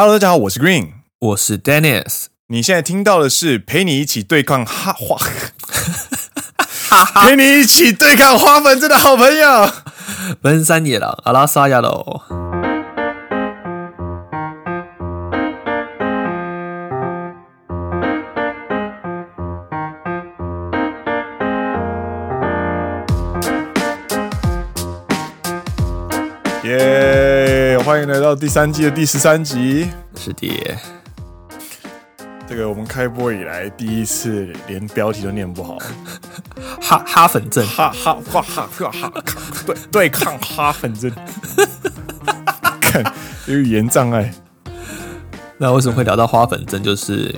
Hello，大家好，我是 Green，我是 Dennis。你现在听到的是陪你一起对抗哈花，陪你一起对抗花粉症的好朋友，奔山野狼阿拉萨亚喽。欢迎来到第三季的第十三集。是的，这个我们开播以来第一次连标题都念不好，哈哈粉症，哈哈哈哈哈哈，对对抗哈粉症，看有语言障碍。那为什么会聊到花粉症？就是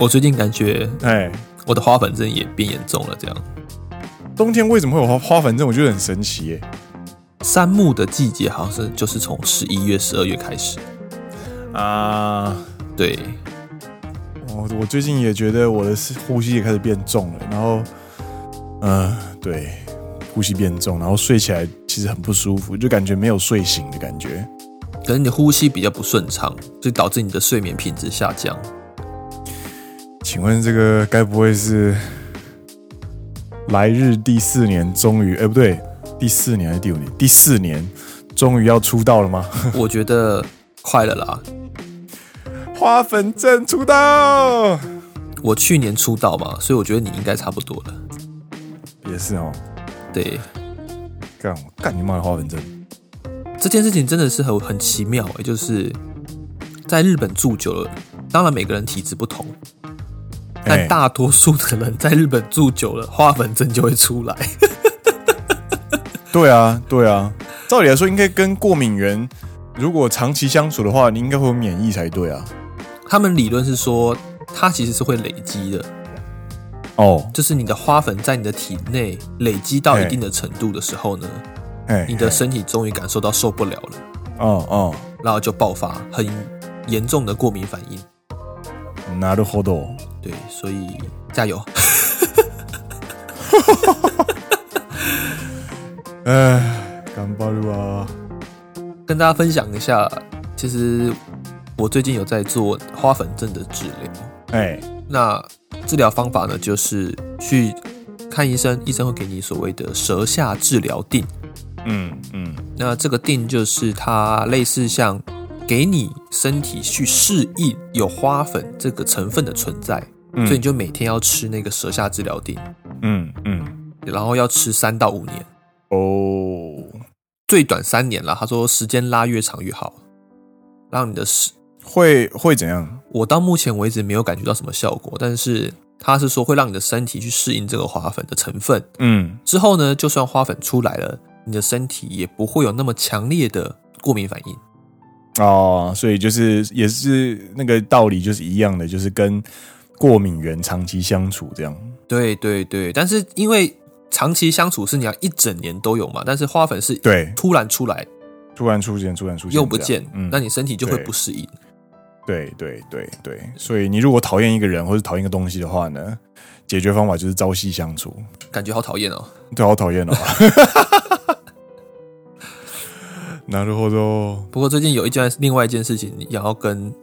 我最近感觉，哎，我的花粉症也变严重了。这样，冬天为什么会有花花粉症？我觉得很神奇耶。山木的季节好像是就是从十一月、十二月开始啊。对，我我最近也觉得我的呼吸也开始变重了，然后，嗯，对，呼吸变重，然后睡起来其实很不舒服，就感觉没有睡醒的感觉。可能你的呼吸比较不顺畅，就导致你的睡眠品质下降。请问这个该不会是来日第四年终于？哎，不对。第四年还是第五年？第四年，终于要出道了吗？我觉得快了啦。花粉症出道，我去年出道嘛，所以我觉得你应该差不多了。也是哦。对。干干你妈的花粉症！这件事情真的是很很奇妙哎，就是在日本住久了，当然每个人体质不同，但大多数的人在日本住久了，花粉症就会出来。对啊，对啊，照理来说，应该跟过敏源如果长期相处的话，你应该会有免疫才对啊。他们理论是说，它其实是会累积的。哦，就是你的花粉在你的体内累积到一定的程度的时候呢，你的身体终于感受到受不了了。哦哦，然后就爆发很严重的过敏反应。なるほど。对，所以加油。 哎，顽张る啊！跟大家分享一下，其实我最近有在做花粉症的治疗。哎，那治疗方法呢，就是去看医生，医生会给你所谓的舌下治疗定。嗯嗯，那这个定就是它类似像给你身体去适应有花粉这个成分的存在，所以你就每天要吃那个舌下治疗定。嗯嗯，然后要吃三到五年。哦，最短三年了。他说时间拉越长越好，让你的时会会怎样？我到目前为止没有感觉到什么效果，但是他是说会让你的身体去适应这个花粉的成分。嗯，之后呢，就算花粉出来了，你的身体也不会有那么强烈的过敏反应。哦，所以就是也是那个道理，就是一样的，就是跟过敏源长期相处这样。对对对，但是因为。长期相处是你要一整年都有嘛？但是花粉是对突然出来，突然出现，突然出现又不见，嗯，那你身体就会不适应。对对对对，所以你如果讨厌一个人或者讨厌一个东西的话呢，解决方法就是朝夕相处。感觉好讨厌哦，对，好讨厌哦。なるほど。不过最近有一件另外一件事情，你要跟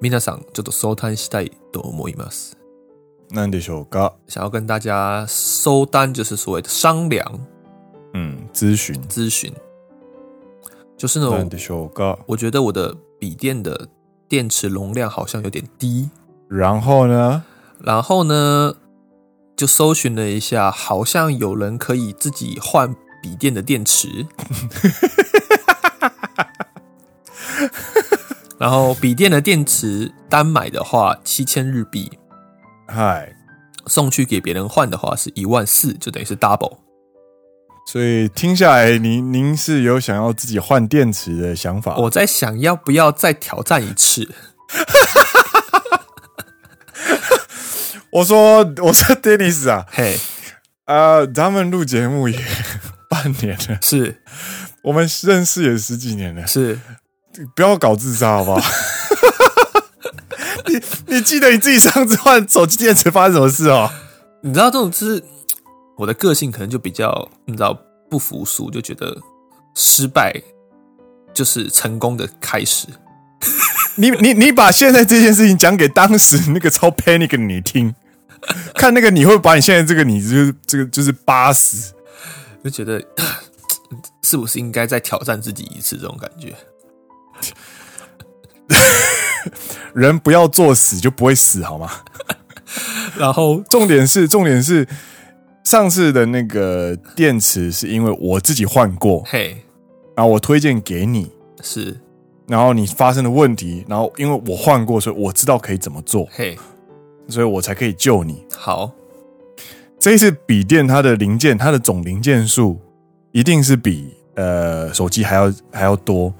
皆さんちょっと相谈したいと思います。 何でしょうか？想要跟大家收单，就是所谓的商量，嗯，咨询咨询，就是那种。何でしょうか？我觉得我的笔电的电池容量好像有点低。然后呢？然后呢？就搜寻了一下，好像有人可以自己换笔电的电池。然后笔电的电池单买的话，七千日币。 嗨，送去给别人换的话是一万四，就等于是 double。所以听下来，您您是有想要自己换电池的想法？我在想要不要再挑战一次。我说，我说，Dennis 啊，嘿，啊，咱们录节目也半年了，是我们认识也十几年了，是，不要搞自杀好不好？你 你记得你自己上次换手机电池发生什么事哦？你知道这种就是我的个性，可能就比较你知道不服输，就觉得失败就是成功的开始。你你你把现在这件事情讲给当时那个超 panic 的你听，看那个你会把你现在这个你就是这个就是巴死，就觉得 是不是应该再挑战自己一次这种感觉？人不要作死就不会死好吗？然后重点是重点是上次的那个电池是因为我自己换过，嘿，然后我推荐给你是。然后你发生的问题，然后因为我换过，所以我知道可以怎么做，嘿，所以我才可以救你。好，这一次笔电它的零件，它的总零件数一定是比呃手机还要还要多，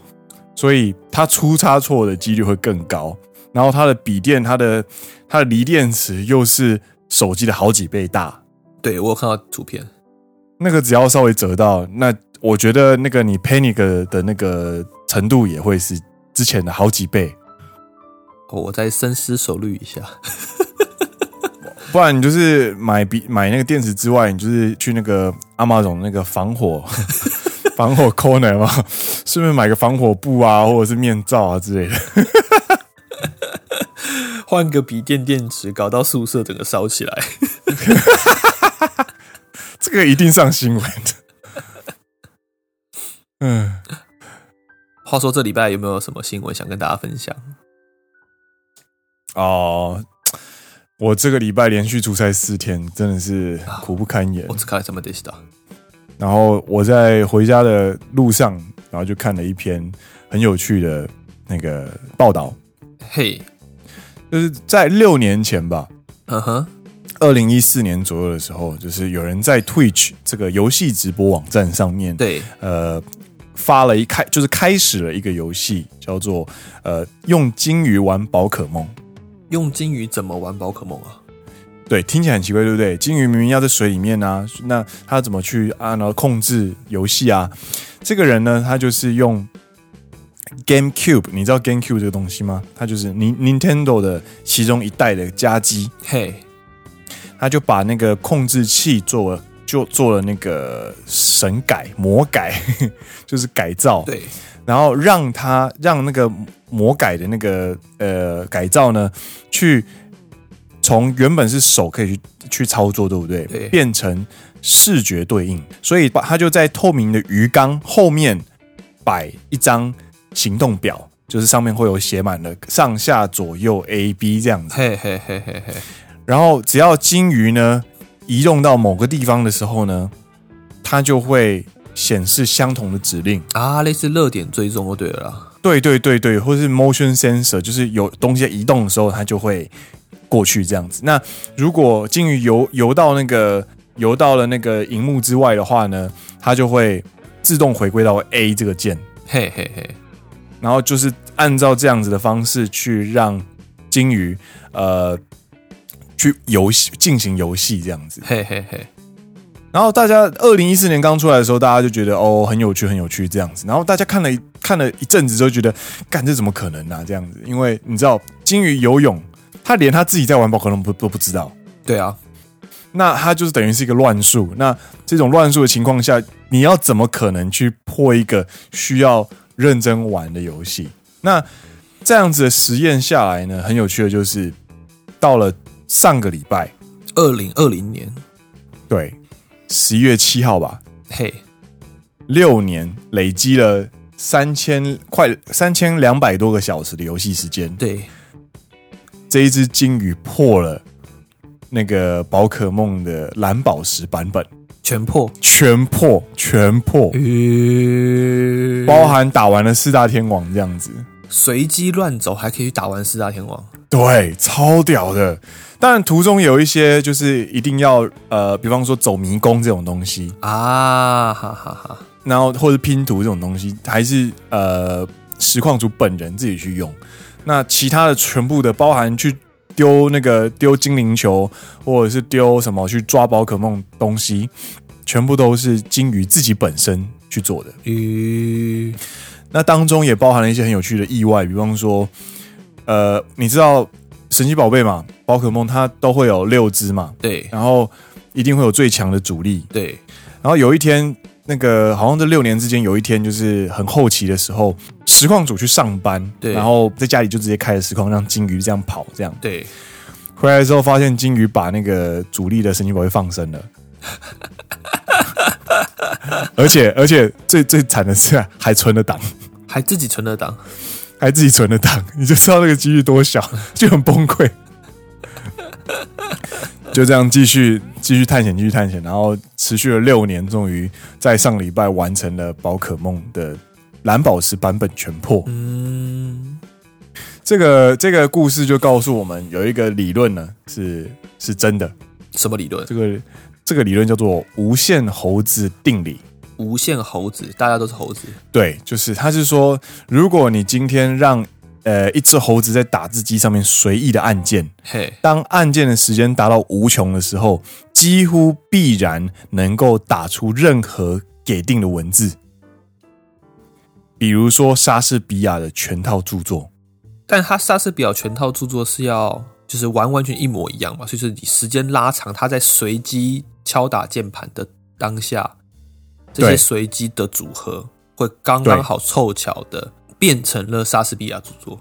所以它出差错的几率会更高。然后它的笔电，它的它的锂电池又是手机的好几倍大。对，我有看到图片，那个只要稍微折到，那我觉得那个你 panic 的那个。程度也会是之前的好几倍，我再深思熟虑一下，不然你就是买笔买那个电池之外，你就是去那个 Amazon 那个防火 防火 corner 嘛，顺便买个防火布啊，或者是面罩啊之类的，换个笔电电池，搞到宿舍整个烧起来，这个一定上新闻的，嗯。话说这礼拜有没有什么新闻想跟大家分享？哦，我这个礼拜连续出差四天，真的是苦不堪言。我只看了什么东西的？然后我在回家的路上，然后就看了一篇很有趣的那个报道。嘿，就是在六年前吧，嗯哼，二零一四年左右的时候，就是有人在 Twitch 这个游戏直播网站上面，对，呃。发了一开就是开始了一个游戏，叫做呃用金鱼玩宝可梦。用金鱼怎么玩宝可梦啊？对，听起来很奇怪，对不对？金鱼明明要在水里面啊，那他怎么去啊？然后控制游戏啊？这个人呢，他就是用 GameCube，你知道 GameCube 这个东西吗？他就是 Nintendo 的其中一代的家机。嘿，他就把那个控制器做了。就做了那个神改魔改，就是改造，对，然后让他让那个魔改的那个呃改造呢，去从原本是手可以去去操作，对不对？对，变成视觉对应，所以把它就在透明的鱼缸后面摆一张行动表，就是上面会有写满了上下左右 A B 这样子，嘿嘿嘿嘿嘿，然后只要金鱼呢。移动到某个地方的时候呢，它就会显示相同的指令啊，类似热点追踪就对了啦。对对对对，或是 motion sensor，就是有东西移动的时候，它就会过去这样子。那如果鲸鱼游游到那个游到了那个荧幕之外的话呢，它就会自动回归到 A 这个键。嘿嘿嘿，然后就是按照这样子的方式去让鲸鱼呃。去游戏进行游戏这样子，嘿嘿嘿。然后大家二零一四年刚出来的时候，大家就觉得哦很有趣很有趣这样子。然后大家看了看了一阵子之后，觉得干这怎么可能呢、啊？这样子，因为你知道鲸鱼游泳，他连他自己在玩宝可梦不都不知道。对啊，那他就是等于是一个乱数。那这种乱数的情况下，你要怎么可能去破一个需要认真玩的游戏？那这样子的实验下来呢，很有趣的就是到了。上个礼拜，二零二零年，对，十一月七号吧。嘿，六年累积了三千快三千两百多个小时的游戏时间。对，这一只金鱼破了那个宝可梦的蓝宝石版本，全破，全破，全破，呃，包含打完了四大天王这样子，随机乱走还可以打完四大天王，对，超屌的。当然，途中有一些就是一定要呃，比方说走迷宫这种东西。啊，哈哈哈。然后或者拼图这种东西，还是呃实况主本人自己去用。那其他的全部的，包含去丢那个丢精灵球，或者是丢什么去抓宝可梦东西，全部都是金鱼自己本身去做的。咦，那当中也包含了一些很有趣的意外，比方说，呃，你知道。神奇宝贝嘛，宝可梦它都会有六只嘛，对，然后一定会有最强的主力，对，然后有一天，那个好像这六年之间有一天，就是很后期的时候，实况组去上班，对，然后在家里就直接开了实况，让金鱼这样跑，这样。对。回来之后发现金鱼把那个主力的神奇宝贝放生了，而且而且最最惨的是还存了档，还自己存了档，还自己存了档，你就知道那个几率多小，就很崩溃。就这样继续继续探险，继续探险，然后持续了六年，终于在上礼拜完成了宝可梦的蓝宝石版本全破。嗯，这个这个故事就告诉我们，有一个理论呢，是是真的。什么理论？这个这个理论叫做无限猴子定理。无限猴子，大家都是猴子。对，就是他是说，如果你今天让呃，一只猴子在打字机上面随意的按键，嘿，当按键的时间达到无穷的时候，几乎必然能够打出任何给定的文字，比如说莎士比亚的全套著作。但他莎士比亚全套著作是要就是完完全一模一样嘛，所以说你时间拉长，他在随机敲打键盘的当下，这些随机的组合会刚刚好凑巧的。变成了莎士比亚著作，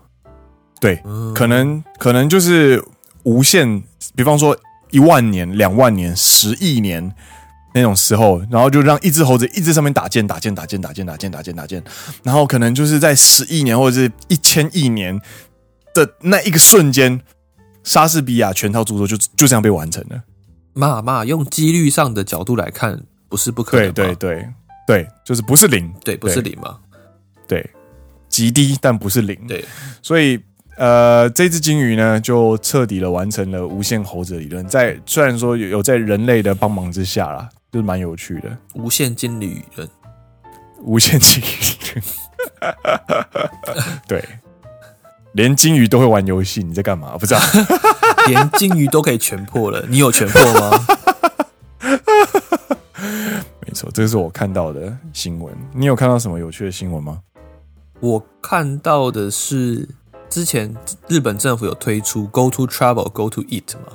对，可能可能就是无限，比方说一万年、两万年、十亿年那种时候，然后就让一只猴子一直上面打剑、打剑、打剑、打剑、打剑、打剑、打剑，然后可能就是在十亿年或者是一千亿年的那一个瞬间，莎士比亚全套著作就就这样被完成了。妈妈，用几率上的角度来看，不是不可能。对对对对，就是不是零，对，不是零嘛，对。极低，但不是零。对，所以呃，这只金鱼呢，就彻底的完成了无限猴子的理论。在虽然说有有在人类的帮忙之下啦，就是蛮有趣的。无限金鱼理论，无限金鱼理论。对，连金鱼都会玩游戏，你在干嘛？不知道，连金鱼都可以全破了，你有全破吗？没错，这是我看到的新闻。你有看到什么有趣的新闻吗？我看到的是，之前日本政府有推出 “Go to travel, go to eat” 吗？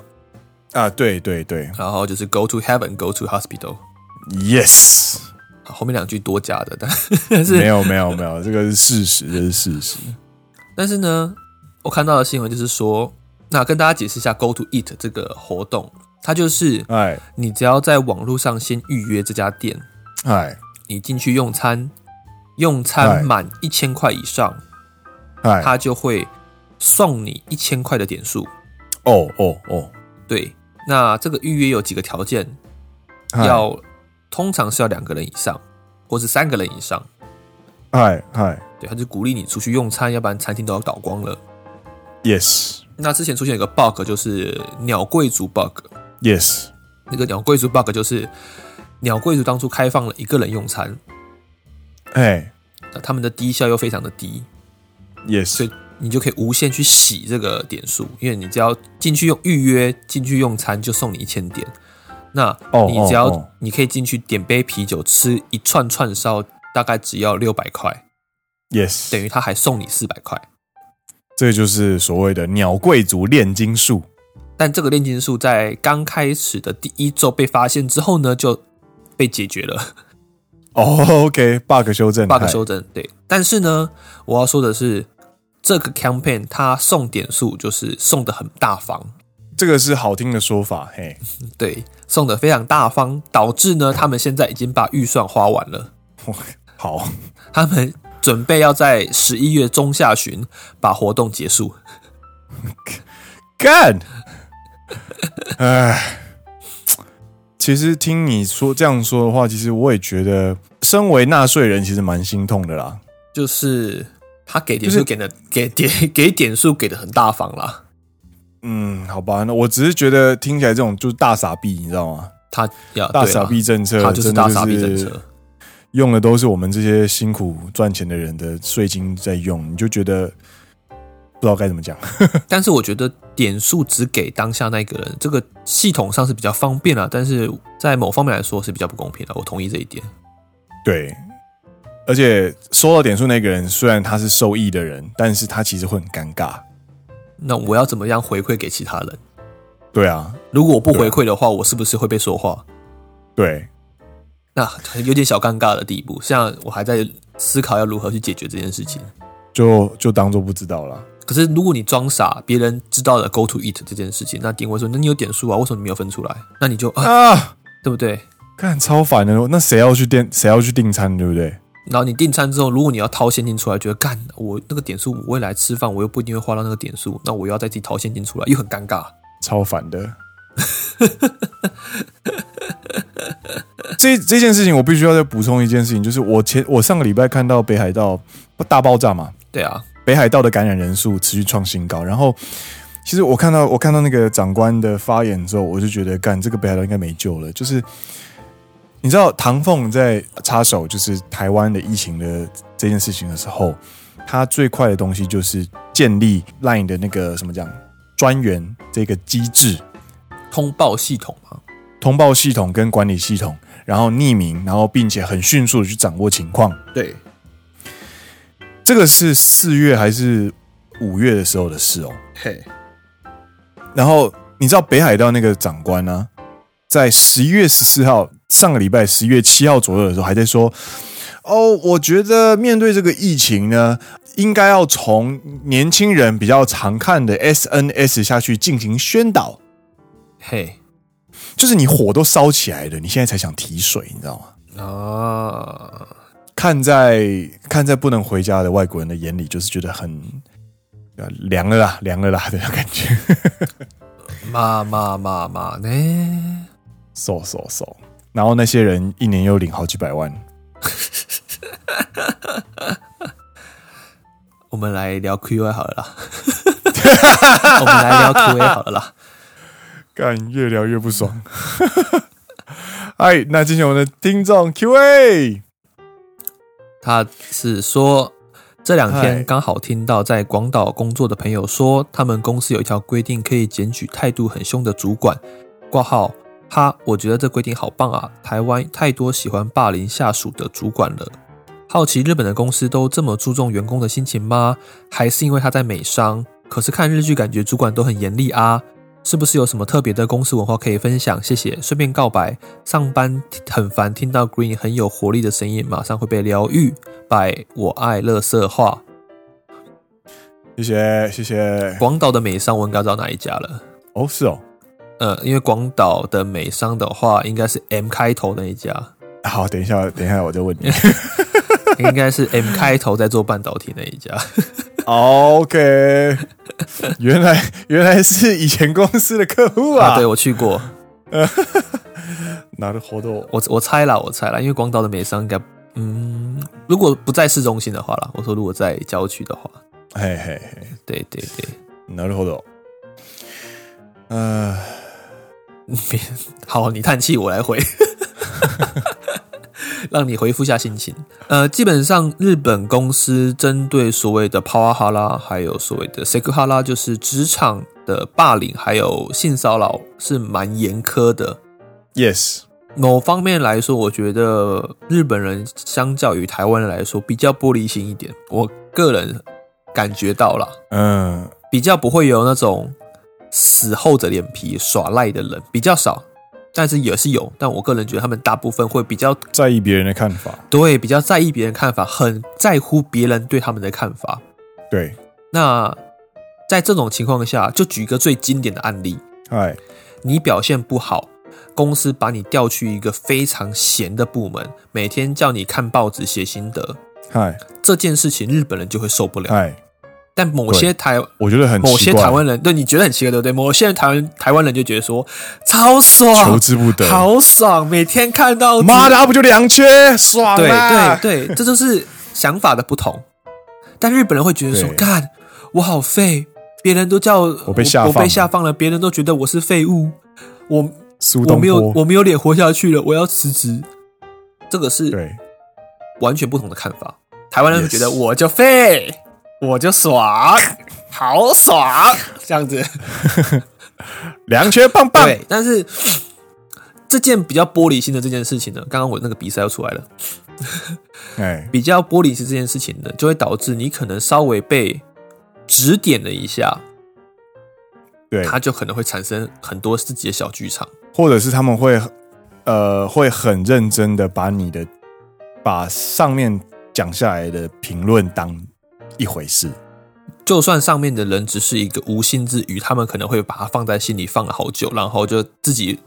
啊，对对对，然后就是 “Go to heaven, go to hospital”。Yes，后面两句多加的，但是没有没有没有，这个是事实，这是事实。但是呢，我看到的新闻就是说，那跟大家解释一下 “Go to eat” 这个活动，它就是，哎，你只要在网络上先预约这家店，哎，你进去用餐。用餐满一千块以上，他就会送你一千块的点数。哦哦哦，对，那这个预约有几个条件，要通常是要两个人以上，或是三个人以上。哎哎，对，他就鼓励你出去用餐，要不然餐厅都要倒光了。Yes，那之前出现一个 bug 就是鸟贵族 bug。Yes，那个鸟贵族 bug 就是鸟贵族当初开放了一个人用餐。哎，他们的低效又非常的低，也是，所以你就可以无限去洗这个点数，因为你只要进去用预约进去用餐就送你一千点，那你只要你可以进去点杯啤酒吃一串串烧，大概只要六百块，yes，等于他还送你四百块，这就是所谓的鸟贵族炼金术，但这个炼金术在刚开始的第一周被发现之后呢，就被解决了。哦、oh，OK，bug 修正，bug 修正，对。但是呢，我要说的是，这个 campaign 它送点数就是送的很大方，这个是好听的说法，嘿，对，送的非常大方，导致呢，他们现在已经把预算花完了。好，他们准备要在十一月中下旬把活动结束。干，哎。其实听你说这样说的话，其实我也觉得，身为纳税人，其实蛮心痛的啦。就是他给点数给的、就是、给点给点数给的很大方啦。嗯，好吧，那我只是觉得听起来这种就是大傻逼，你知道吗？他要大傻逼政策，他就是大傻逼政策，用的都是我们这些辛苦赚钱的人的税金在用，你就觉得。不知道该怎么讲，但是我觉得点数只给当下那个人，这个系统上是比较方便啊，但是在某方面来说是比较不公平的。我同意这一点。对，而且收到点数那个人虽然他是受益的人，但是他其实会很尴尬。那我要怎么样回馈给其他人？对啊，如果我不回馈的话，我是不是会被说话？对，那有点小尴尬的地步。像我还在思考要如何去解决这件事情，就就当做不知道了。可是如果你装傻，别人知道了 Go to eat 这件事情，那定位说，那你有点数啊，为什么你没有分出来？那你就啊，啊对不对？看超烦的，那谁要去订？谁要去订餐，对不对？然后你订餐之后，如果你要掏现金出来，觉得干我那个点数，我未来吃饭我又不一定会花到那个点数，那我要再自己掏现金出来，又很尴尬，超烦的。这这件事情我必须要再补充一件事情，就是我前我上个礼拜看到北海道大爆炸嘛，对啊，北海道的感染人数持续创新高，然后其实我看到我看到那个长官的发言之后，我就觉得干这个北海道应该没救了，就是。你知道唐凤在插手就是台湾的疫情的这件事情的时候，他最快的东西就是建立 Line 的那个什么讲专员这个机制，通报系统嘛，通报系统跟管理系统，然后匿名，然后并且很迅速的去掌握情况。对，这个是四月还是五月的时候的事哦。嘿，然后你知道北海道那个长官呢，在十一月十四号。上个礼拜十一月七号左右的时候，还在说：“哦，我觉得面对这个疫情呢，应该要从年轻人比较常看的 SNS 下去进行宣导。”嘿，就是你火都烧起来了，你现在才想提水，你知道吗？啊，看在看在不能回家的外国人的眼里，就是觉得很凉了啦，凉了啦的感觉。嘛嘛嘛嘛呢？嗖嗖嗖。然后那些人一年又领好几百万。我们来聊 QA 好了啦。我们来聊 QA 好了啦。干，越聊越不爽。哎，那今天我们的听众 QA，他是说这两天刚好听到在广岛工作的朋友说，他们公司有一条规定，可以检举态度很凶的主管。挂号。哈，我觉得这规定好棒啊！台湾太多喜欢霸凌下属的主管了。好奇日本的公司都这么注重员工的心情吗？还是因为他在美商？可是看日剧感觉主管都很严厉啊，是不是有什么特别的公司文化可以分享？谢谢。顺便告白，上班很烦，听到 Green 很有活力的声音，马上会被疗愈。拜，我爱乐色话。谢谢谢谢。广岛的美商我应该知道哪一家了。哦，是哦。呃，因为广岛的美商的话，应该是 M 开头那一家。好，等一下，等一下，我就问你，应该是 M 开头在做半导体那一家。OK，原来原来是以前公司的客户啊。啊对，我去过。拿着活动，我我猜啦，我猜啦，因为广岛的美商应该，嗯，如果不在市中心的话啦，我说如果在郊区的话，嘿嘿嘿，对对对，拿着活动，呃。别 好，你叹气，我来回，让你恢复下心情。呃，基本上日本公司针对所谓的パワハラ，还有所谓的セクハラ，就是职场的霸凌还有性骚扰，是蛮严苛的。Yes，某方面来说，我觉得日本人相较于台湾人来说比较玻璃心一点。我个人感觉到了，嗯，比较不会有那种。死厚着脸皮耍赖的人比较少， 但是也是有。但我个人觉得他们大部分会比较在意别人的看法，对，比较在意别人看法，很在乎别人对他们的看法。对，那在这种情况下，就举一个最经典的案例：哎，你表现不好，公司把你调去一个非常闲的部门，每天叫你看报纸写心得，嗨，这件事情日本人就会受不了。嗨。但某些台，我觉得很某些台湾人，对你觉得很奇怪，对不对？某些人台湾台湾人就觉得说超爽，求之不得，好爽，每天看到妈的，不就两缺，爽啊！对对对，这就是想法的不同。但日本人会觉得说，干我好废，别人都叫我，被下放，我被下放了，别人都觉得我是废物，我我没有我没有脸活下去了，我要辞职。这个是对完全不同的看法。台湾人会觉得我就废。我就爽，好爽，这样子，两缺棒棒。对，但是这件比较玻璃心的这件事情呢，刚刚我那个比赛又出来了，哎，比较玻璃心这件事情呢，就会导致你可能稍微被指点了一下，对，他就可能会产生很多自己的小剧场，或者是他们会。呃，会很认真的把你的把上面讲下来的评论当一回事。就算上面的人只是一个无心之语，他们可能会把它放在心里放了好久，然后就自己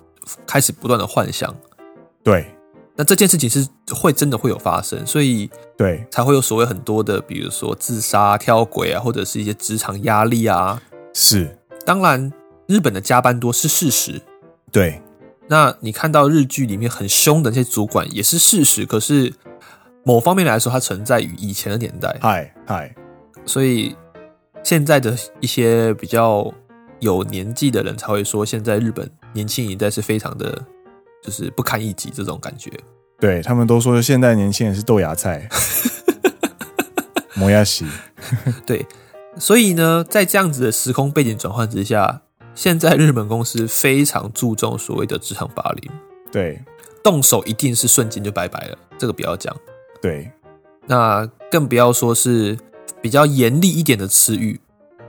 开始不断的幻想。对，那这件事情是会真的会有发生，所以对才会有所谓很多的，比如说自杀、跳轨啊，或者是一些职场压力啊。是，当然日本的加班多是事实。对，那你看到日剧里面很凶的那些主管也是事实，可是某方面来说，它存在于以前的年代。嗨嗨，所以。现在的一些比较有年纪的人才会说，现在日本年轻一代是非常的，就是不堪一击这种感觉。对，他们都说，现在年轻人是豆芽菜，磨牙洗。对，所以呢，在这样子的时空背景转换之下，现在日本公司非常注重所谓的职场霸凌。对，动手一定是瞬间就拜拜了，这个不要讲。对，那更不要说是。比较严厉一点的词语，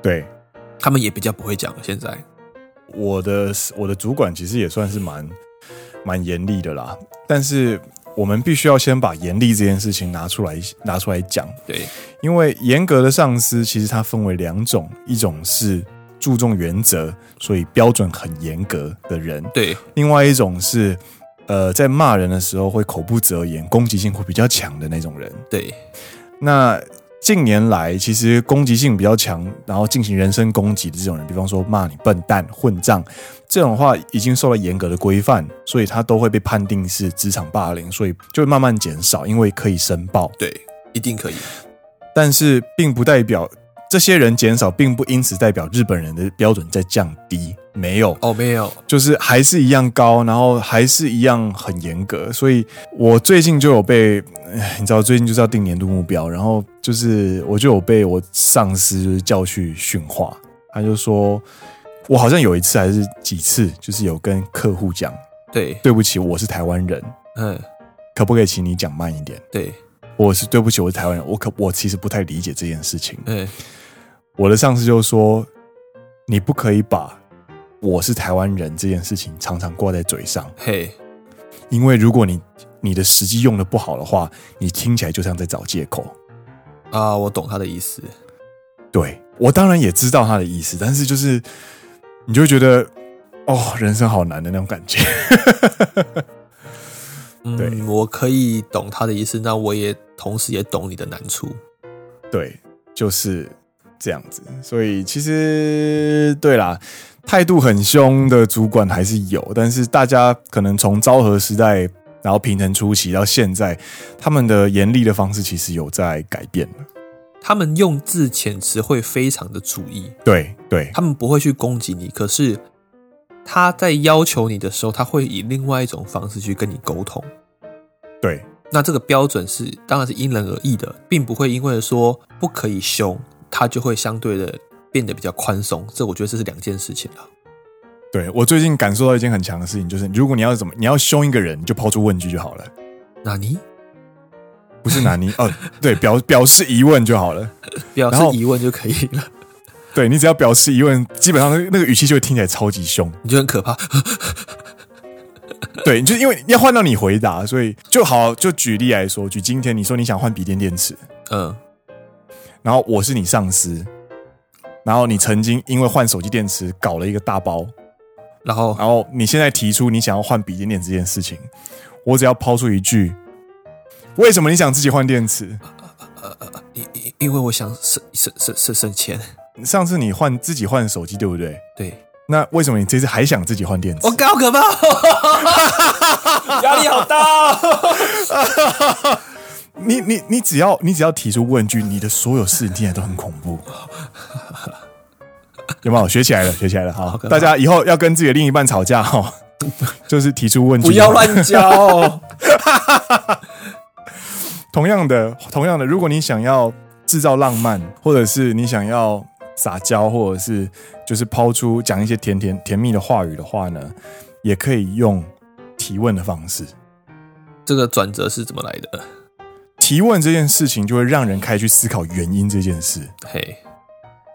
对，他们也比较不会讲。现在，我的我的主管其实也算是蛮蛮严厉的啦，但是我们必须要先把严厉这件事情拿出来拿出来讲。对，因为严格的上司其实它分为两种，一种是注重原则，所以标准很严格的人，对；另外一种是呃，在骂人的时候会口不择言，攻击性会比较强的那种人，对。那近年来，其实攻击性比较强，然后进行人身攻击的这种人，比方说骂你笨蛋、混账这种话，已经受到严格的规范，所以他都会被判定是职场霸凌，所以就会慢慢减少，因为可以申报。对，一定可以。但是，并不代表这些人减少，并不因此代表日本人的标准在降低。没有哦，没有，就是还是一样高，然后还是一样很严格。所以我最近就有被，你知道，最近就是要定年度目标，然后就是我就有被我上司叫去训话。他就说，我好像有一次还是几次，就是有跟客户讲，对，对不起，我是台湾人，嗯，可不可以请你讲慢一点？对，我是对不起，我是台湾人，我可我其实不太理解这件事情。对，我的上司就说，你不可以把。我是台湾人这件事情常常挂在嘴上，嘿，因为如果你你的实际用的不好的话，你听起来就像在找借口啊。我懂他的意思，对，我当然也知道他的意思，但是就是你就会觉得哦，人生好难的那种感觉。对，嗯，我可以懂他的意思，那我也同时也懂你的难处。对，就是这样子。所以其实对啦。态度很凶的主管还是有，但是大家可能从昭和时代，然后平成初期到现在，他们的严厉的方式其实有在改变了。他们用字遣词会非常的注意，对对，他们不会去攻击你，可是他在要求你的时候，他会以另外一种方式去跟你沟通。对，那这个标准是当然是因人而异的，并不会因为说不可以凶，他就会相对的。变得比较宽松，这我觉得这是两件事情了。对，我最近感受到一件很强的事情，就是如果你要怎么，你要凶一个人，你就抛出问句就好了。哪尼？不是哪尼哦，对，表表示疑问就好了，表示疑问就可以了。对，你只要表示疑问，基本上那个语气就会听起来超级凶，你就很可怕。对，就因为要换到你回答，所以就好。就举例来说，举今天你说你想换笔电电池，嗯，然后我是你上司。然后你曾经因为换手机电池搞了一个大包，然后然后你现在提出你想要换笔电电池这件事情，我只要抛出一句，为什么你想自己换电池？呃呃呃，因因因为我想省省省省省钱。上次你换自己换手机对不对？对。那为什么你这次还想自己换电池？我好可怕，压力好大哦。你你你只要你只要提出问句，你的所有事情听起来都很恐怖，有没有？学起来了，学起来了哈！大家以后要跟自己的另一半吵架哈，就是提出问句，不要乱教哦。同样的，同样的，如果你想要制造浪漫，或者是你想要撒娇，或者是就是抛出讲一些甜甜甜蜜的话语的话呢，也可以用提问的方式。这个转折是怎么来的？提问这件事情就会让人开始去思考原因这件事。嘿，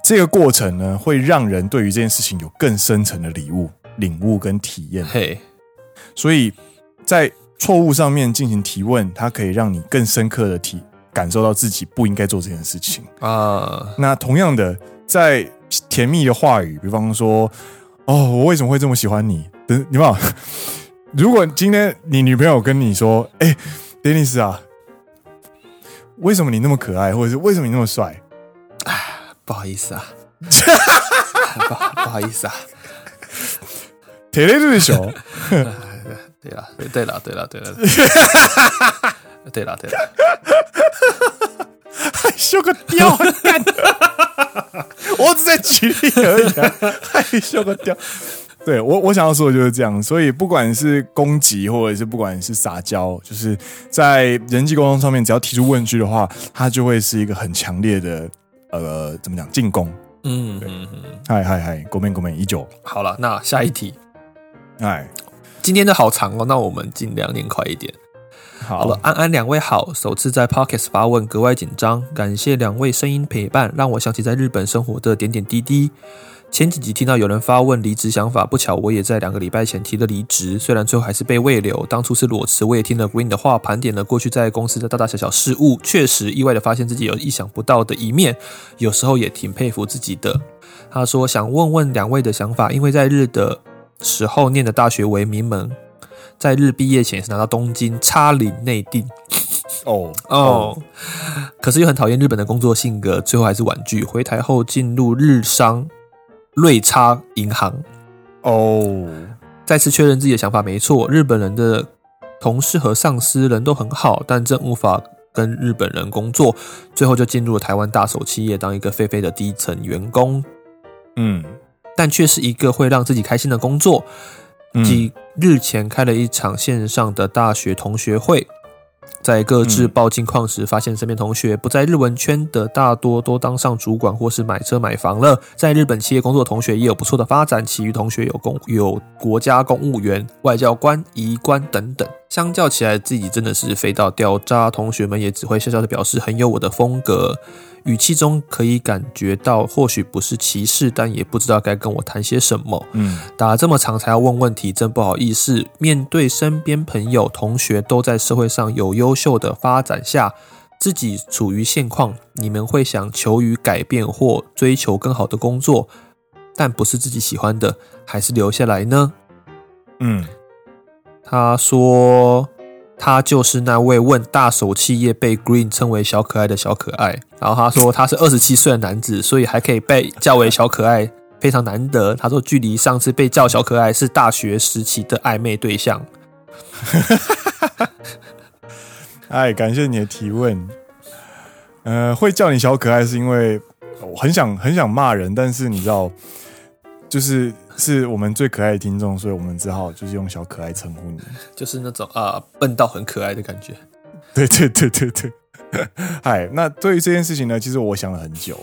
这个过程呢，会让人对于这件事情有更深层的礼物、领悟跟体验。嘿，所以在错误上面进行提问，它可以让你更深刻的体感受到自己不应该做这件事情啊。那同样的，在甜蜜的话语，比方说，哦，我为什么会这么喜欢你？等你们，如果今天你女朋友跟你说，哎，Dennis 啊，为什么你那么可爱，或者是为什么你那么帅？哎，不好意思啊，不 不好意思啊，铁雷瑞熊。对了，对了，对了，对了，对了，对了，害羞个屌！我只在举例而已，啊，害羞个屌！对我，我想要说的就是这样。所以，不管是攻击，或者是不管是撒娇，就是在人际沟通上面，只要提出问句的话，它就会是一个很强烈的呃，怎么讲进攻？嗯嗯嗯，嗨嗨嗨，国民国民依旧。好了，那下一题，哎。今天的好长哦，那我们尽量念快一点。好了，安安两位好，首次在 Podcast 发问，格外紧张，感谢两位声音陪伴，让我想起在日本生活的点点滴滴。前几集听到有人发问离职想法，不巧我也在两个礼拜前提了离职，虽然最后还是被未留，当初是裸辞，我也听了 Green 的话，盘点了过去在公司的大大小小事务，确实意外的发现自己有意想不到的一面，有时候也挺佩服自己的。他说想问问两位的想法，因为在日的。时候念的大学为名门，在日毕业前是拿到东京插领内定。哦哦，可是又很讨厌日本的工作性格，最后还是婉拒。回台后进入日商瑞差银行。哦，再次确认自己的想法没错，日本人的同事和上司人都很好，但真无法跟日本人工作，最后就进入了台湾大手企业当一个废废的低层员工。嗯。但却是一个会让自己开心的工作。几日前开了一场线上的大学同学会，在各自报近况时，发现身边同学不在日文圈的大多都当上主管或是买车买房了。在日本企业工作的同学也有不错的发展，其余同学有公有国家公务员、外交官、移官等等。相较起来，自己真的是飞到掉渣。同学们也只会笑笑的表示很有我的风格。语气中可以感觉到，或许不是歧视，但也不知道该跟我谈些什么。嗯，打了这么长才要问问题，真不好意思。面对身边朋友、同学都在社会上有优秀的发展下，自己处于现况，你们会想求于改变或追求更好的工作，但不是自己喜欢的，还是留下来呢？嗯，他说。他就是那位问大手企业被 Green 称为小可爱的小可爱。然后他说他是二十七岁的男子，所以还可以被叫为小可爱，非常难得。他说距离上次被叫小可爱是大学时期的暧昧对象。哎，感谢你的提问。呃，会叫你小可爱是因为我很想很想骂人，但是你知道，就是。是我们最可爱的听众，所以我们只好就是用小可爱称呼你，就是那种啊笨到很可爱的感觉。对对对对对，嗨，那对于这件事情呢，其实我想了很久。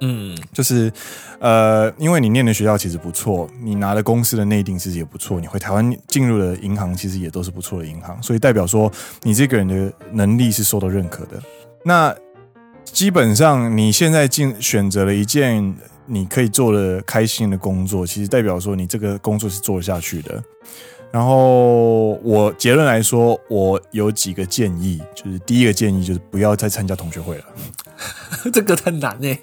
嗯，就是呃，因为你念的学校其实不错，你拿了公司的内定其实也不错，你回台湾进入的银行其实也都是不错的银行，所以代表说你这个人的能力是受到认可的。那基本上你现在进选择了一件。你可以做的开心的工作，其实代表说你这个工作是做得下去的。然后我结论来说，我有几个建议，就是第一个建议就是不要再参加同学会了。这个太难诶。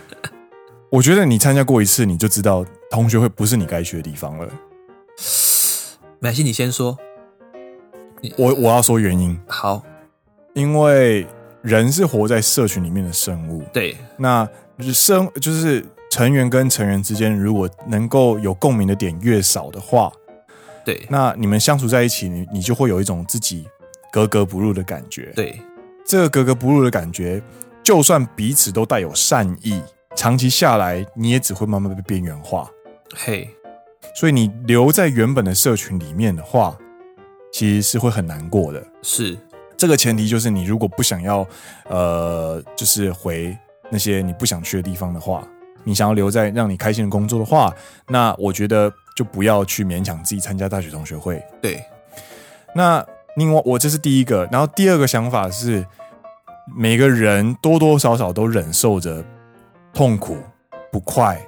我觉得你参加过一次，你就知道同学会不是你该去的地方了。美心，你先说。我我要说原因。好，因为人是活在社群里面的生物。对，那。生就是成员跟成员之间，如果能够有共鸣的点越少的话，对，那你们相处在一起，你你就会有一种自己格格不入的感觉。对，这个格格不入的感觉，就算彼此都带有善意，长期下来，你也只会慢慢被边缘化。嘿，所以你留在原本的社群里面的话，其实是会很难过的。是，这个前提就是你如果不想要，呃，就是回。那些你不想去的地方的话，你想要留在让你开心的工作的话，那我觉得就不要去勉强自己参加大学同学会。对，那另外我这是第一个，然后第二个想法是，每个人多多少少都忍受着痛苦、不快，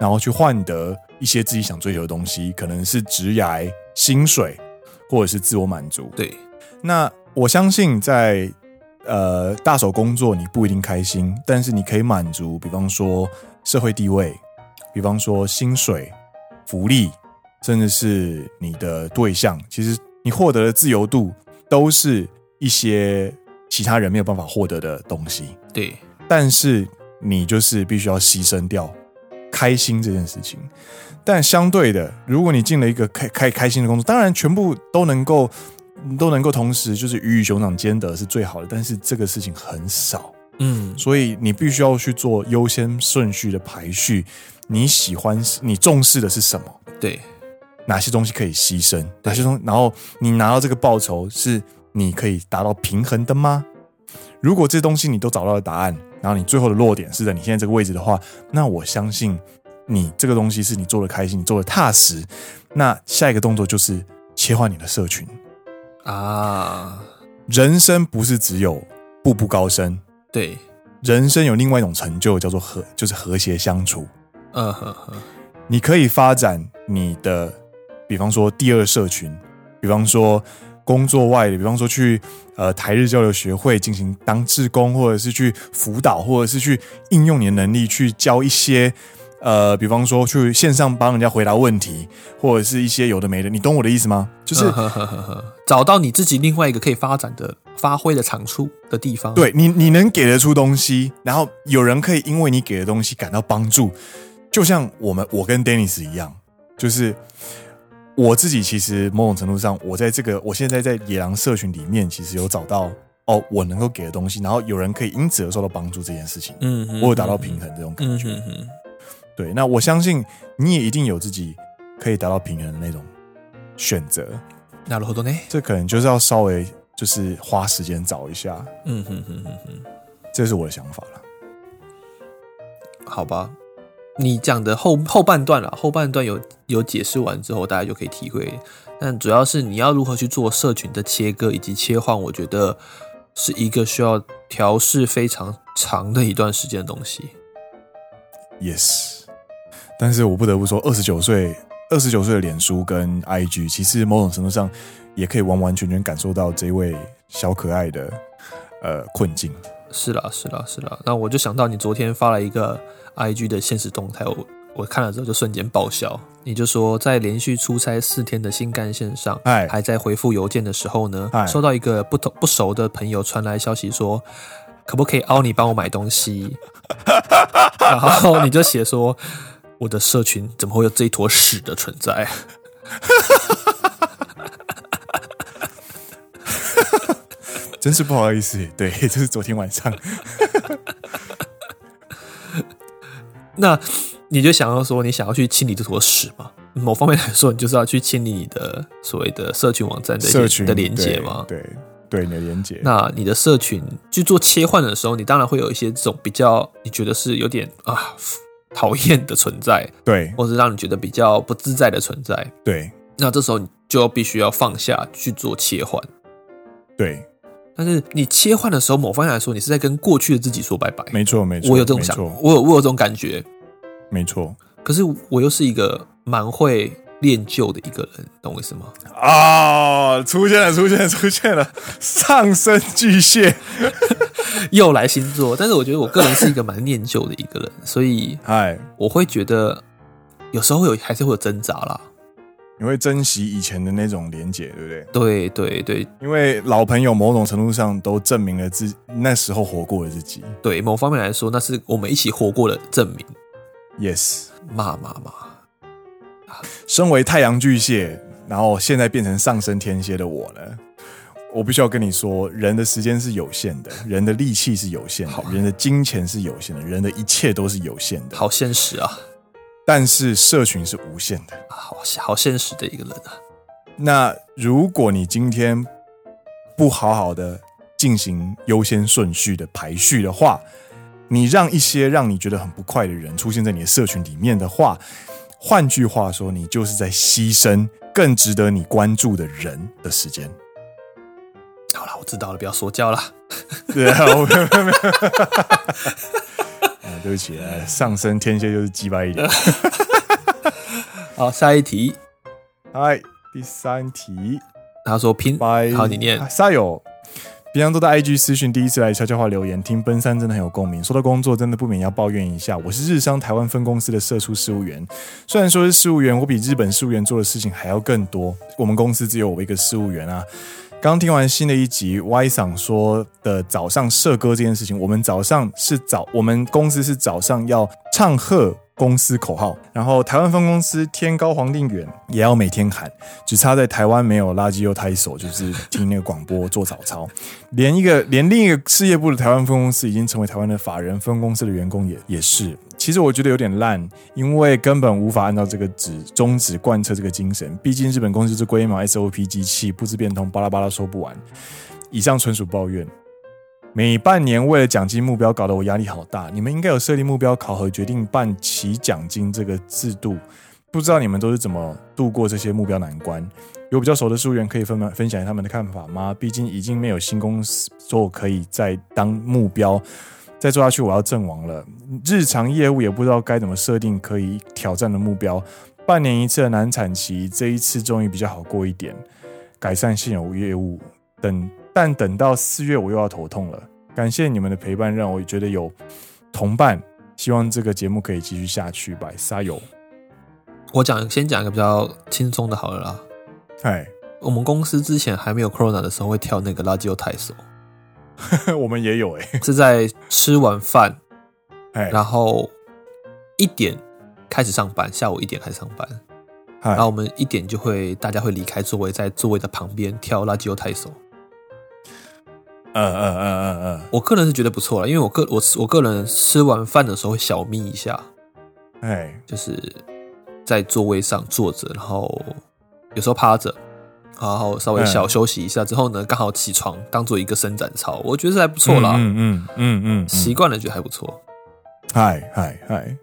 然后去换得一些自己想追求的东西，可能是职涯、薪水，或者是自我满足。对，那我相信在呃大手工作你不一定开心，但是你可以满足，比方说社会地位，比方说薪水、福利，甚至是你的对象，其实你获得的自由度，都是一些其他人没有办法获得的东西。对，但是你就是必须要牺牲掉开心这件事情。但相对的，如果你进了一个开开开心的工作，当然全部都能够都能够同时就是鱼与熊掌兼得是最好的，但是这个事情很少，嗯，所以你必须要去做优先顺序的排序。你喜欢你重视的是什么？对，哪些东西可以牺牲？哪些东西，然后你拿到这个报酬是你可以达到平衡的吗？如果这些东西你都找到了答案，然后你最后的落点是在你现在这个位置的话，那我相信。你这个东西是你做的开心，你做的踏实，那下一个动作就是切换你的社群啊。人生不是只有步步高升，对，人生有另外一种成就叫做和，就是和谐相处。嗯哼哼，你可以发展你的，比方说第二社群，比方说工作外的，比方说去呃台日交流学会进行当志工，或者是去辅导，或者是去应用你的能力去教一些。呃，比方说去线上帮人家回答问题，或者是一些有的没的，你懂我的意思吗？就是找到你自己另外一个可以发展的、发挥的长处的地方。对你，你能给得出东西，然后有人可以因为你给的东西感到帮助，就像我们我跟 Dennis 一样，就是我自己其实某种程度上，我在这个我现在在野狼社群里面，其实有找到哦，我能够给的东西，然后有人可以因此而受到帮助这件事情，嗯，嗯，我有达到平衡这种感觉。嗯嗯对，那我相信你也一定有自己可以达到平衡的那种选择。那如何呢？这可能就是要稍微就是花时间找一下。嗯哼哼哼哼，这是我的想法了。好吧，你讲的后后半段了，后半段有有解释完之后，大家就可以体会。但主要是你要如何去做社群的切割以及切换，我觉得是一个需要调试非常长的一段时间的东西。Yes。但是我不得不说，二十九岁，二十九岁的脸书跟 IG，其实某种程度上也可以完完全全感受到这位小可爱的呃困境。是啦，是啦，是啦。那我就想到你昨天发了一个 IG 的现实动态，我我看了之后就瞬间爆笑。你就说在连续出差四天的新干线上，哎，还在回复邮件的时候呢，哎，收到一个不同不熟的朋友传来消息说，可不可以凹你帮我买东西？然后你就写说。我的社群怎么会有这一坨屎的存在？真是不好意思，对，这是昨天晚上。那你就想要说，你想要去清理这坨屎吗？某方面来说，你就是要去清理你的所谓的社群网站的社群的连接吗？对对，对，你的连接。那你的社群去做切换的时候，你当然会有一些这种比较，你觉得是有点啊。讨厌的存在，对，或是让你觉得比较不自在的存在，对。那这时候你就必须要放下去做切换，对。但是你切换的时候，某方面来说，你是在跟过去的自己说拜拜。没错，没错，我有这种想，我有我有这种感觉。没错。可是我又是一个蛮会。恋旧的一个人，懂我意思吗？啊、哦，出现了，出现了，出现了！上升巨蟹又来星座，但是我觉得我个人是一个蛮念旧的一个人，所以，哎，我会觉得有时候会有，还是会有挣扎啦。你会珍惜以前的那种连结，对不对？对对对，因为老朋友某种程度上都证明了自那时候活过的自己。对，某方面来说，那是我们一起活过的证明。Yes，骂骂骂。身为太阳巨蟹，然后现在变成上升天蝎的我呢，我必须要跟你说，人的时间是有限的，人的力气是有限的，人的金钱是有限的，人的一切都是有限的。好现实啊！但是社群是无限的，好好现实的一个人啊。那如果你今天不好好的进行优先顺序的排序的话，你让一些让你觉得很不快的人出现在你的社群里面的话。换句话说，你就是在牺牲更值得你关注的人的时间。好了，我知道了，不要说教了。对啊，我没有没有没有。对不起，上升天蝎就是鸡巴一点。好，下一题。嗨，第三题。他说拼，好，你念。沙友，平常都在 IG 私讯，第一次来悄悄话留言，听奔三真的很有共鸣。说到工作，真的不免要抱怨一下。我是日商台湾分公司的社畜事务员，虽然说是事务员，我比日本事务员做的事情还要更多。我们公司只有我一个事务员啊。刚听完新的一集 Y 桑说的早上社歌这件事情，我们早上是早，我们公司是早上要唱和公司口号，然 后台湾分公司天高皇帝远也要每天喊，只差在台湾没有垃圾又太手，就是听那个广播做早操。连一个连另一个事业部的台湾分公司已经成为台湾的法人分公司的员工也也是。其实我觉得有点烂，因为根本无法按照这个旨宗旨贯彻这个精神。毕竟日本公司是龟毛 SOP 机器，不知变通，巴拉巴拉说不完。以上纯属抱怨。每半年为了奖金目标，搞得我压力好大。你们应该有设立目标考核，决定办起奖金这个制度。不知道你们都是怎么度过这些目标难关？有比较熟的书员可以分分享他们的看法吗？毕竟已经没有新公司做可以再当目标。再做下去，我要阵亡了。日常业务也不知道该怎么设定可以挑战的目标。半年一次的难产期，这一次终于比较好过一点，改善现有业务。等，但等到四月，我又要头痛了。感谢你们的陪伴，让我觉得有同伴。希望这个节目可以继续下去吧。加油！我讲，先讲一个比较轻松的，好了啦。哎，我们公司之前还没有 Corona 的时候，会跳那个拉吉欧太守。我们也有哎、欸，是在吃完饭，然后一点开始上班，下午一点开始上班，然后我们一点就会大家会离开座位，在座位的旁边跳垃圾又太守。嗯嗯嗯嗯嗯，我个人是觉得不错了，因为我个我我个人吃完饭的时候会小眯一下，哎，就是在座位上坐着，然后有时候趴着。然后稍微小休息一下之后呢，刚好起床当做一个伸展操，我觉得还不错啦。嗯嗯嗯嗯，习惯了觉得还不错。嗨嗨嗨，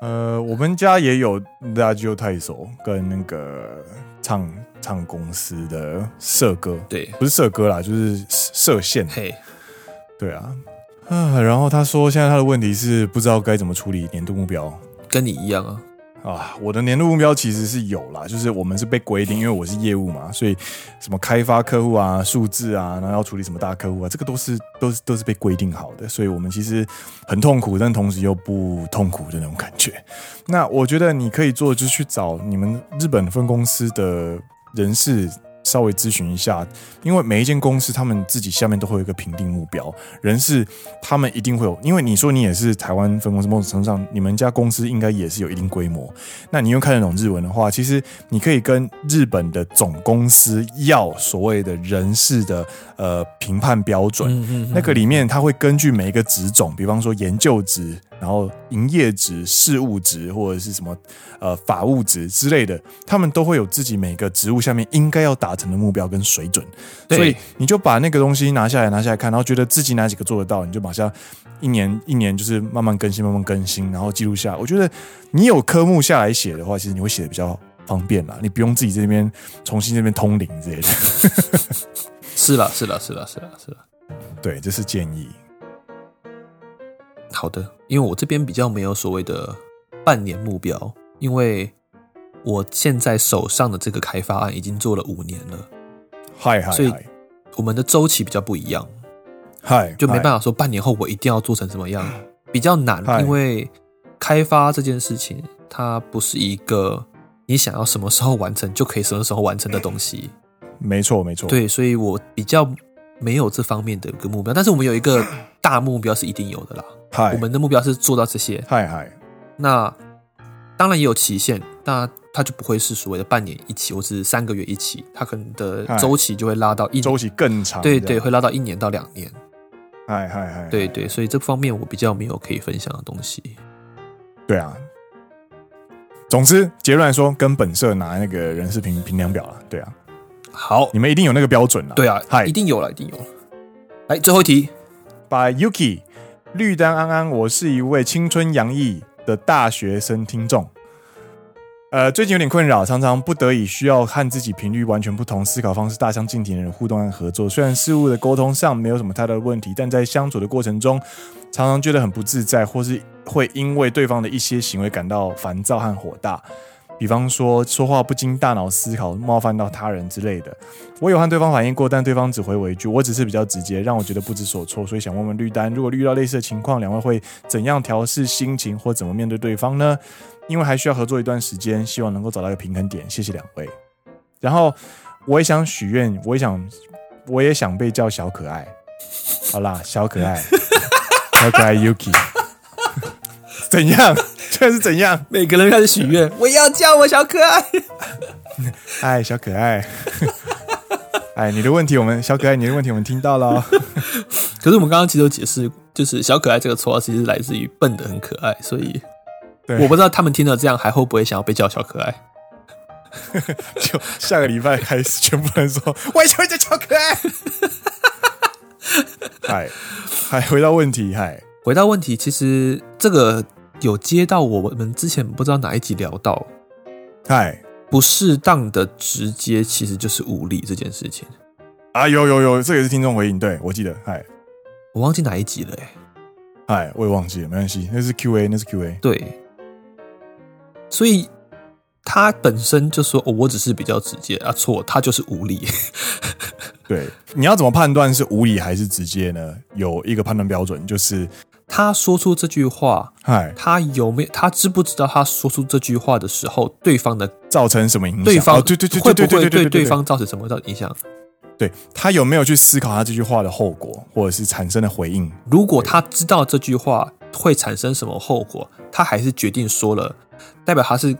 呃，我们家也有拉吉欧太守跟那个唱唱公司的社歌，对，不是社歌啦，就是社线。嘿，对啊，啊，然后他说现在他的问题是不知道该怎么处理年度目标，跟你一样啊。啊，我的年度目标其实是有啦，就是我们是被规定，因为我是业务嘛，所以什么开发客户啊、数字啊，然后要处理什么大客户啊，这个都是都是都是被规定好的，所以我们其实很痛苦，但同时又不痛苦的那种感觉。那我觉得你可以做，就是去找你们日本分公司的人事。稍微咨询一下，因为每一间公司他们自己下面都会有一个评定目标，人事他们一定会有。因为你说你也是台湾分公司，某种程度上你们家公司应该也是有一定规模。那你又看得懂日文的话，其实你可以跟日本的总公司要所谓的人事的呃评判标准，嗯嗯嗯，那个里面它会根据每一个职种，比方说研究职。然后营业职、事务职或者是什么呃法务职之类的，他们都会有自己每个职务下面应该要达成的目标跟水准。所以你就把那个东西拿下来，拿下来看，然后觉得自己哪几个做得到，你就马上一年一年就是慢慢更新，慢慢更新，然后记录下来。我觉得你有科目下来写的话，其实你会写的比较方便啦，你不用自己这边重新这边通灵之类的。是了，是了，是了，是了，是了。对，这是建议。好的，因为我这边比较没有所谓的半年目标，因为我现在手上的这个开发案已经做了五年了，嗨嗨，所以我们的周期比较不一样，嗨，就没办法说半年后我一定要做成什么样，比较难，因为开发这件事情它不是一个你想要什么时候完成就可以什么时候完成的东西，没错没错，对，所以我比较没有这方面的一个目标，但是我们有一个大目标是一定有的啦。Hi, 我们的目标是做到这些。嗨嗨，那当然也有期限，那它就不会是所谓的半年一期，或是三个月一期，它可能的周期就会拉到一周期更长。对对，会拉到一年到两年。嗨嗨嗨，对对，所以这方面我比较没有可以分享的东西。对啊，总之结论来说，跟本社拿那个人事评评量表了。对啊，好，你们一定有那个标准了。对啊，嗨，一定有了，一定有了。来，最后一题，By Yuki。绿丹安安，我是一位青春洋溢的大学生听众。呃，最近有点困扰，常常不得已需要和自己频率完全不同、思考方式大相径庭的人互动和合作。虽然事物的沟通上没有什么太大的问题，但在相处的过程中，常常觉得很不自在，或是会因为对方的一些行为感到烦躁和火大。比方说说话不经大脑思考，冒犯到他人之类的。我有和对方反映过，但对方只回我一句：“我只是比较直接，让我觉得不知所措。”所以想问问绿丹，如果遇到类似的情况，两位会怎样调试心情，或怎么面对对方呢？因为还需要合作一段时间，希望能够找到一个平衡点。谢谢两位。然后我也想许愿，我也想，我也想被叫小可爱。好啦，小可爱，小可爱 Yuki，怎样？这是怎样？每个人开始许愿，我要叫我小可爱。哎，小可爱。哎，你的问题我们小可爱，你的问题我们听到了。可是我们刚刚其实有解释，就是小可爱这个绰号其实来自于笨的很可爱，所以我不知道他们听到这样还会不会想要被叫小可爱。就下个礼拜开始，全部人说我也想叫小可爱。嗨，嗨，回到问题，嗨，回到问题，其实这个。有接到我们之前不知道哪一集聊到，嗨，不适当的直接其实就是武力这件事情。啊，有有有，这也是听众回应，对，我记得，嗨，我忘记哪一集了，哎，嗨，我也忘记了，没关系，那是 Q&A，那是 Q&A，对，所以他本身就说，哦，我只是比较直接啊，错，他就是无礼，对，你要怎么判断是无理还是直接呢？有一个判断标准就是。他说出这句话，嗨，他有没有？他知不知道他说出这句话的时候，对方的造成什么影响？对方对对对，会不会对对方造成什么的影响？对，他有没有去思考他这句话的后果，或者是产生的回应？如果他知道这句话会产生什么后果，他还是决定说了，代表他是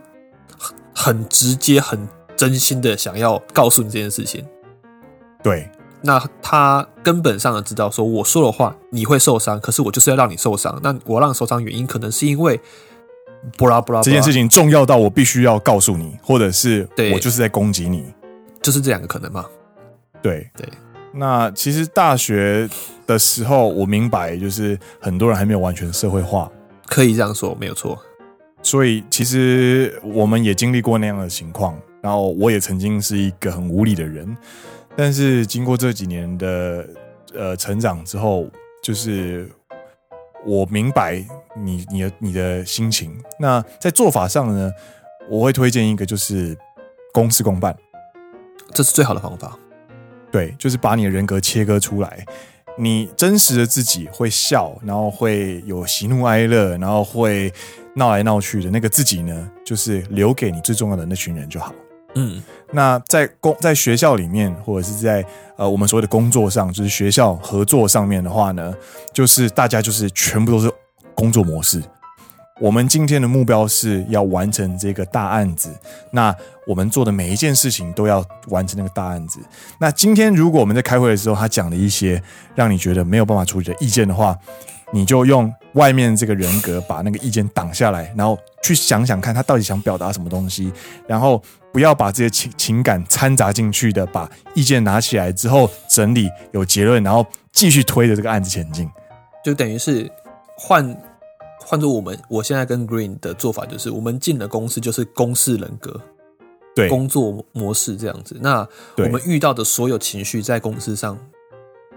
很很直接、很真心的想要告诉你这件事情。对。那他根本上的知道，说我说的话你会受伤，可是我就是要让你受伤。那我让你受伤原因可能是因为，布拉布拉，这件事情重要到我必须要告诉你，或者是我就是在攻击你，就是这两个可能吗？对对。那其实大学的时候，我明白，就是很多人还没有完全社会化，可以这样说，没有错。所以其实我们也经历过那样的情况，然后我也曾经是一个很无理的人。但是经过这几年的呃成长之后，就是我明白你你的你的心情。那在做法上呢，我会推荐一个，就是公事公办，这是最好的方法。对，就是把你的人格切割出来，你真实的自己会笑，然后会有喜怒哀乐，然后会闹来闹去的那个自己呢，就是留给你最重要的那群人就好。嗯，那在工在学校里面，或者是在呃我们所谓的工作上，就是学校合作上面的话呢，就是大家就是全部都是工作模式。我们今天的目标是要完成这个大案子，那我们做的每一件事情都要完成那个大案子。那今天如果我们在开会的时候，他讲了一些让你觉得没有办法处理的意见的话，你就用外面这个人格把那个意见挡下来，然后去想想看他到底想表达什么东西，然后不要把这些情情感掺杂进去的，把意见拿起来之后整理有结论，然后继续推着这个案子前进，就等于是换换做我们我现在跟 Green 的做法就是，我们进了公司就是公事人格，对工作模式这样子。那我们遇到的所有情绪在公司上、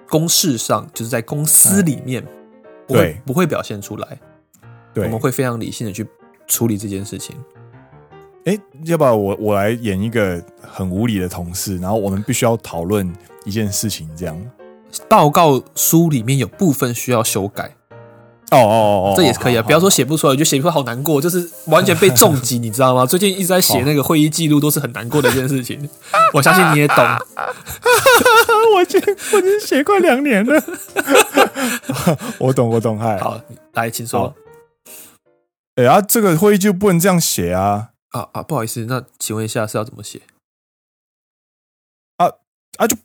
公事上，就是在公司里面。不会对，不会表现出来。对，我们会非常理性的去处理这件事情。哎，要不要我我来演一个很无理的同事，然后我们必须要讨论一件事情，这样。报告书里面有部分需要修改。哦哦哦哦，这也是可以啊。不要说写不出来，我觉得写不出来好难过，就是完全被重击，你知道吗？最近一直在写那个会议记录，都是很难过的一件事情。我相信你也懂。我已经我已经写快两年了。我懂，我懂。嗨，好，来，请说。哎呀，这个会议就不能这样写啊！啊啊，不好意思，那请问一下是要怎么写？啊啊，就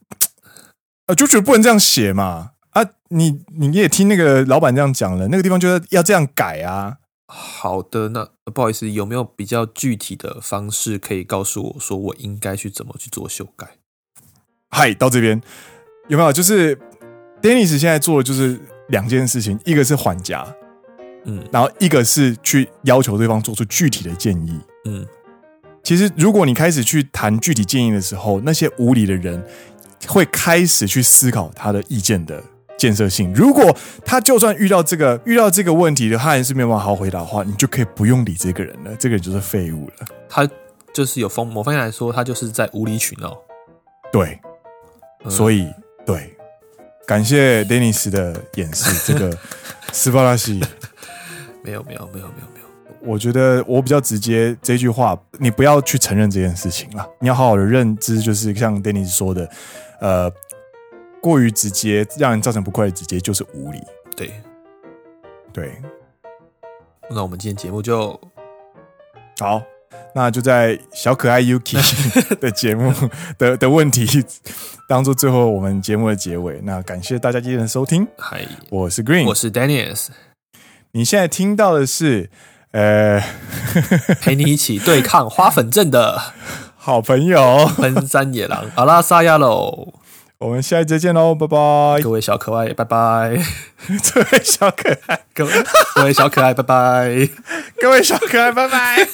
啊就觉得不能这样写嘛！啊，你你也听那个老板这样讲了，那个地方就是要这样改啊。好的，那不好意思，有没有比较具体的方式可以告诉我说我应该去怎么去做修改？嗨，到这边有没有？就是 Dennis 现在做的就是两件事情，一个是缓夹，嗯，然后一个是去要求对方做出具体的建议，嗯。其实，如果你开始去谈具体建议的时候，那些无理的人会开始去思考他的意见的建设性。如果他就算遇到这个遇到这个问题的，他还是没有办法好好回答的话，你就可以不用理这个人了。这个人就是废物了。他就是有风某方面来说，他就是在无理取闹。对，嗯、所以对，感谢 Dennis 的演示，这个 斯巴拉西。没有没有没有没有没有，我觉得我比较直接，这句话你不要去承认这件事情了，你要好好的认知，就是像 Dennis 说的，呃，过于直接让人造成不快的直接就是无理。对，对。那我们今天节目就好。那就在小可爱 Yuki 的节目的的问题当做最后我们节目的结尾。那感谢大家今天的收听。嗨，我是 Green，我是 Dennis。你现在听到的是呃，陪你一起对抗花粉症的好朋友奔山野狼阿拉萨亚喽。我们下一集见喽，拜拜！各位小可爱，拜拜！各位小可爱，各位 各位小可爱，拜拜！各位小可爱，拜拜！